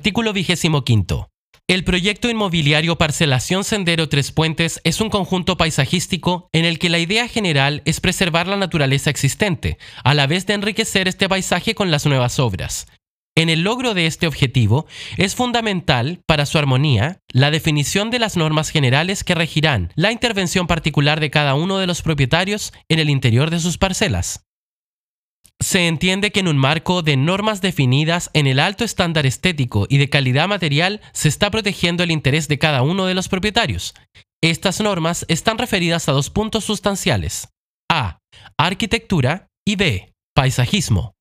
Artículo 25. El proyecto inmobiliario Parcelación Sendero Tres Puentes es un conjunto paisajístico en el que la idea general es preservar la naturaleza existente, a la vez de enriquecer este paisaje con las nuevas obras. En el logro de este objetivo es fundamental para su armonía la definición de las normas generales que regirán la intervención particular de cada uno de los propietarios en el interior de sus parcelas. Se entiende que en un marco de normas definidas en el alto estándar estético y de calidad material se está protegiendo el interés de cada uno de los propietarios. Estas normas están referidas a dos puntos sustanciales. A. Arquitectura y B. Paisajismo.